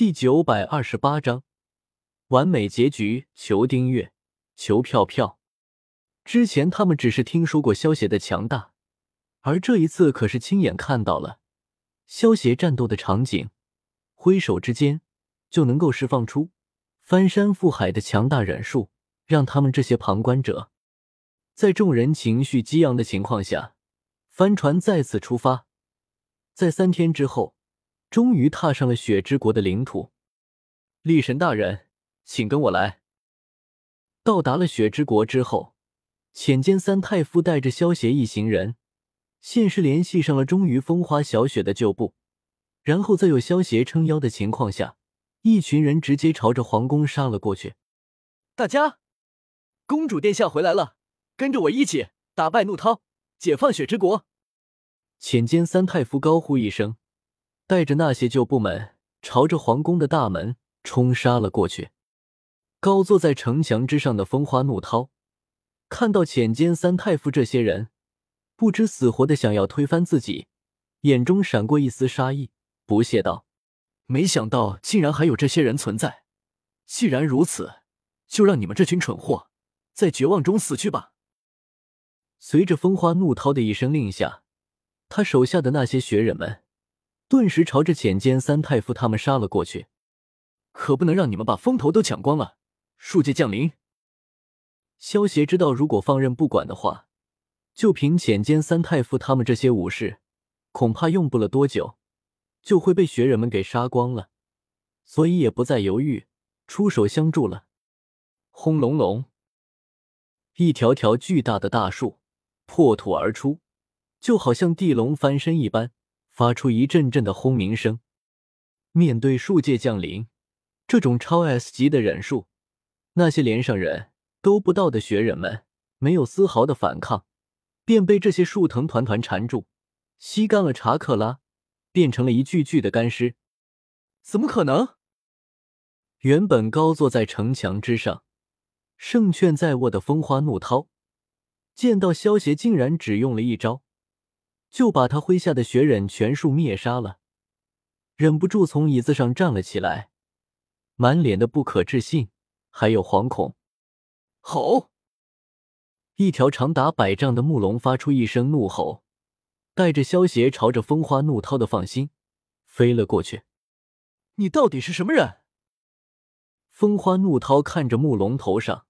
第九百二十八章完美结局。求订阅，求票票。之前他们只是听说过萧协的强大，而这一次可是亲眼看到了萧协战斗的场景，挥手之间就能够释放出翻山覆海的强大忍术，让他们这些旁观者在众人情绪激昂的情况下，帆船再次出发，在三天之后。终于踏上了雪之国的领土，力神大人，请跟我来。到达了雪之国之后，浅间三太夫带着萧邪一行人，先是联系上了忠于风花小雪的旧部，然后在有萧协撑腰的情况下，一群人直接朝着皇宫杀了过去。大家，公主殿下回来了，跟着我一起打败怒涛，解放雪之国！浅间三太夫高呼一声。带着那些旧部门，朝着皇宫的大门冲杀了过去。高坐在城墙之上的风花怒涛，看到浅间三太傅这些人，不知死活的想要推翻自己，眼中闪过一丝杀意，不屑道：“没想到竟然还有这些人存在。既然如此，就让你们这群蠢货在绝望中死去吧！”随着风花怒涛的一声令下，他手下的那些学人们。顿时朝着浅间三太傅他们杀了过去，可不能让你们把风头都抢光了！术界降临。萧协知道，如果放任不管的话，就凭浅间三太傅他们这些武士，恐怕用不了多久就会被学人们给杀光了，所以也不再犹豫，出手相助了。轰隆隆，一条条巨大的大树破土而出，就好像地龙翻身一般。发出一阵阵的轰鸣声。面对术界降临这种超 S 级的忍术，那些连上人都不到的学人们没有丝毫的反抗，便被这些树藤团团缠住，吸干了查克拉，变成了一具具的干尸。怎么可能？原本高坐在城墙之上，胜券在握的风花怒涛，见到萧协竟然只用了一招。就把他麾下的血忍全数灭杀了，忍不住从椅子上站了起来，满脸的不可置信，还有惶恐。吼！一条长达百丈的木龙发出一声怒吼，带着萧邪朝着风花怒涛的放心飞了过去。你到底是什么人？风花怒涛看着木龙头上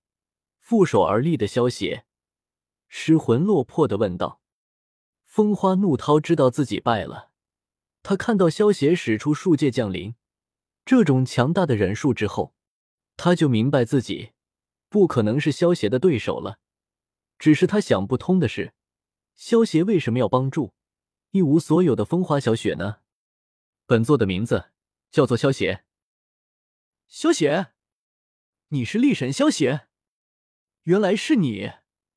负手而立的萧邪，失魂落魄的问道。风花怒涛知道自己败了，他看到萧协使出术界降临这种强大的忍术之后，他就明白自己不可能是萧协的对手了。只是他想不通的是，萧协为什么要帮助一无所有的风花小雪呢？本座的名字叫做萧协。萧协，你是力神萧协？原来是你，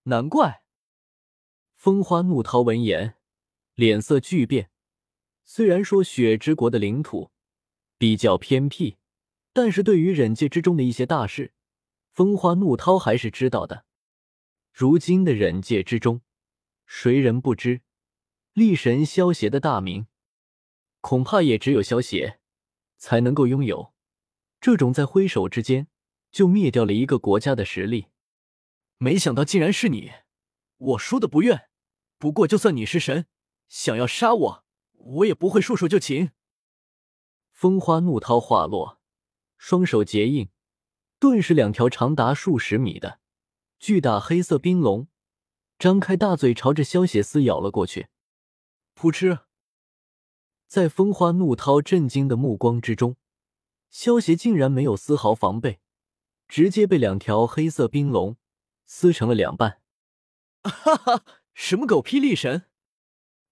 难怪。风花怒涛闻言，脸色巨变。虽然说雪之国的领土比较偏僻，但是对于忍界之中的一些大事，风花怒涛还是知道的。如今的忍界之中，谁人不知力神萧邪的大名？恐怕也只有萧邪才能够拥有这种在挥手之间就灭掉了一个国家的实力。没想到竟然是你，我输的不怨。不过，就算你是神，想要杀我，我也不会束手就擒。风花怒涛话落，双手结印，顿时两条长达数十米的巨大黑色冰龙张开大嘴，朝着萧邪撕咬了过去。扑哧！在风花怒涛震惊的目光之中，萧邪竟然没有丝毫防备，直接被两条黑色冰龙撕成了两半。哈哈！什么狗屁力神，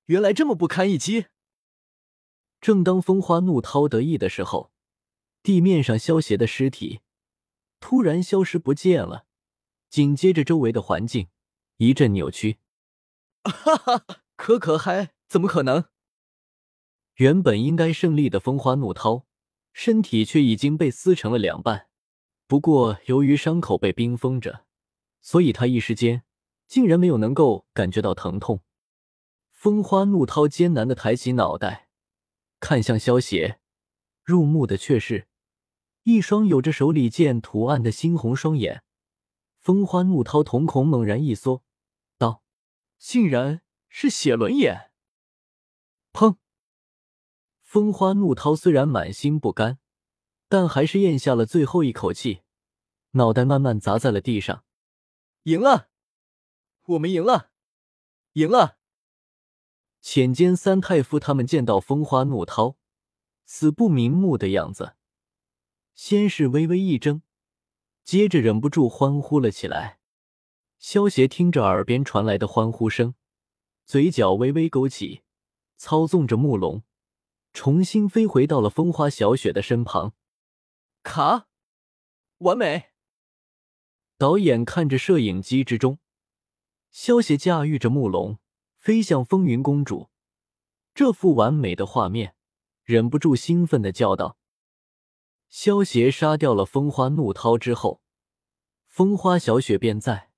原来这么不堪一击！正当风花怒涛得意的时候，地面上萧邪的尸体突然消失不见了，紧接着周围的环境一阵扭曲。哈哈，可可嗨，怎么可能？原本应该胜利的风花怒涛，身体却已经被撕成了两半。不过由于伤口被冰封着，所以他一时间。竟然没有能够感觉到疼痛。风花怒涛艰难的抬起脑袋，看向萧邪，入目的却是一双有着手里剑图案的猩红双眼，风花怒涛瞳孔猛然一缩，道：“竟然是血轮眼！”砰！风花怒涛虽然满心不甘，但还是咽下了最后一口气，脑袋慢慢砸在了地上。赢了，我们赢了，赢了！浅间三太夫他们见到风花怒涛死不瞑目的样子，先是微微一怔，接着忍不住欢呼了起来。萧协听着耳边传来的欢呼声，嘴角微微勾起，操纵着木龙。重新飞回到了风花小雪的身旁，卡，完美。导演看着摄影机之中，萧协驾驭着木龙飞向风云公主，这幅完美的画面，忍不住兴奋的叫道：“萧协杀掉了风花怒涛之后，风花小雪便在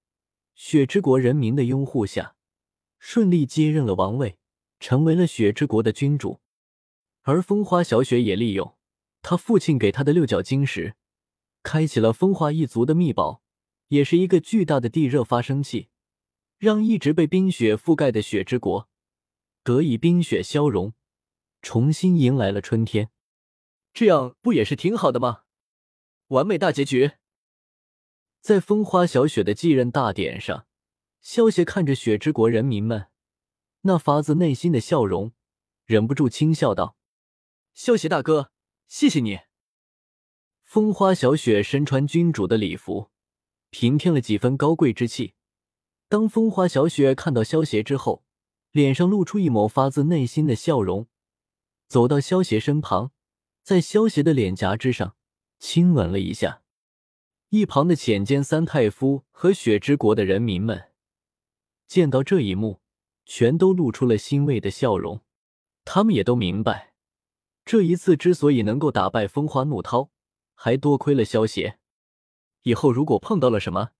雪之国人民的拥护下，顺利接任了王位，成为了雪之国的君主。”而风花小雪也利用他父亲给他的六角晶石，开启了风花一族的秘宝，也是一个巨大的地热发生器，让一直被冰雪覆盖的雪之国得以冰雪消融，重新迎来了春天。这样不也是挺好的吗？完美大结局。在风花小雪的继任大典上，萧协看着雪之国人民们那发自内心的笑容，忍不住轻笑道。萧协大哥，谢谢你。风花小雪身穿君主的礼服，平添了几分高贵之气。当风花小雪看到萧协之后，脸上露出一抹发自内心的笑容，走到萧协身旁，在萧协的脸颊之上亲吻了一下。一旁的浅间三太夫和雪之国的人民们见到这一幕，全都露出了欣慰的笑容。他们也都明白。这一次之所以能够打败风花怒涛，还多亏了萧协。以后如果碰到了什么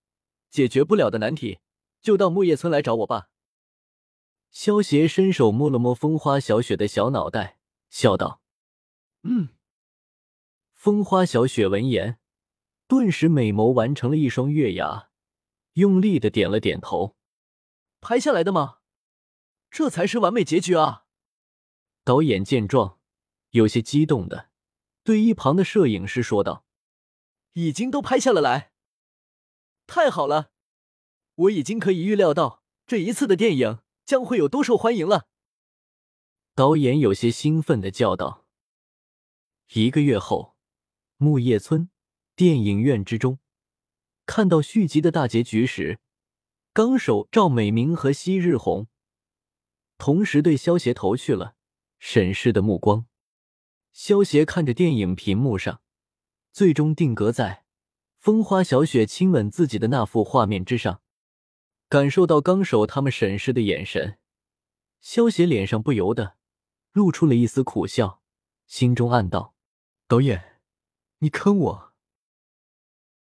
解决不了的难题，就到木叶村来找我吧。萧邪伸手摸了摸风花小雪的小脑袋，笑道：“嗯。”风花小雪闻言，顿时美眸完成了一双月牙，用力的点了点头。拍下来的吗？这才是完美结局啊！导演见状。有些激动的对一旁的摄影师说道：“已经都拍下了来，太好了！我已经可以预料到这一次的电影将会有多受欢迎了。”导演有些兴奋的叫道。一个月后，木叶村电影院之中，看到续集的大结局时，纲手赵美明和昔日红同时对萧协投去了审视的目光。萧协看着电影屏幕上最终定格在风花小雪亲吻自己的那幅画面之上，感受到纲手他们审视的眼神，萧邪脸上不由得露出了一丝苦笑，心中暗道：“导演，你坑我。”